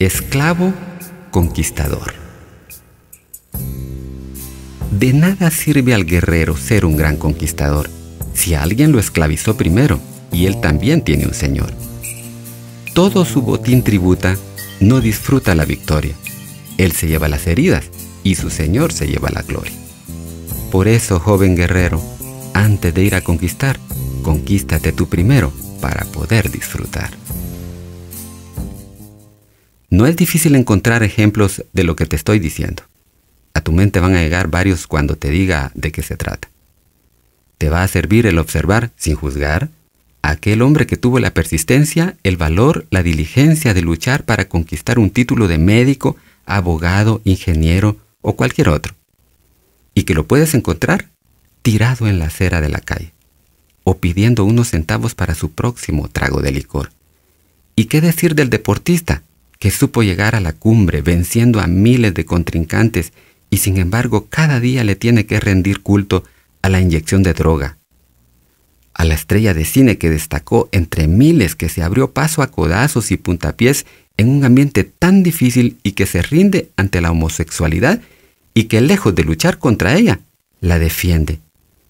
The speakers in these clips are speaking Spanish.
Esclavo conquistador. De nada sirve al guerrero ser un gran conquistador si alguien lo esclavizó primero y él también tiene un señor. Todo su botín tributa, no disfruta la victoria. Él se lleva las heridas y su señor se lleva la gloria. Por eso, joven guerrero, antes de ir a conquistar, conquístate tú primero para poder disfrutar. No es difícil encontrar ejemplos de lo que te estoy diciendo. A tu mente van a llegar varios cuando te diga de qué se trata. Te va a servir el observar, sin juzgar, a aquel hombre que tuvo la persistencia, el valor, la diligencia de luchar para conquistar un título de médico, abogado, ingeniero o cualquier otro. Y que lo puedes encontrar tirado en la acera de la calle o pidiendo unos centavos para su próximo trago de licor. ¿Y qué decir del deportista que supo llegar a la cumbre venciendo a miles de contrincantes y sin embargo cada día le tiene que rendir culto a la inyección de droga? A la estrella de cine que destacó entre miles que se abrió paso a codazos y puntapiés en un ambiente tan difícil y que se rinde ante la homosexualidad y que lejos de luchar contra ella, la defiende.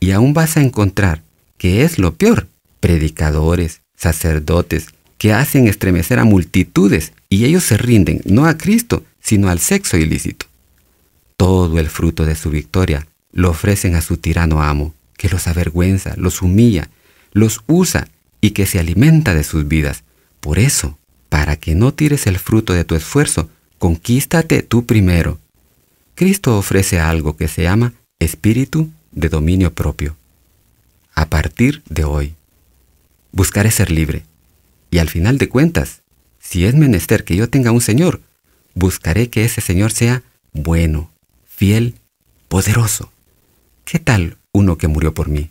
Y aún vas a encontrar, que es lo peor, predicadores, sacerdotes, que hacen estremecer a multitudes y ellos se rinden no a Cristo, sino al sexo ilícito. Todo el fruto de su victoria lo ofrecen a su tirano amo, que los avergüenza, los humilla, los usa y que se alimenta de sus vidas. Por eso, para que no tires el fruto de tu esfuerzo, conquístate tú primero. Cristo ofrece algo que se llama espíritu de dominio propio. A partir de hoy, buscaré ser libre y al final de cuentas, si es menester que yo tenga un Señor, buscaré que ese Señor sea bueno, fiel, poderoso. ¿Qué tal uno que murió por mí?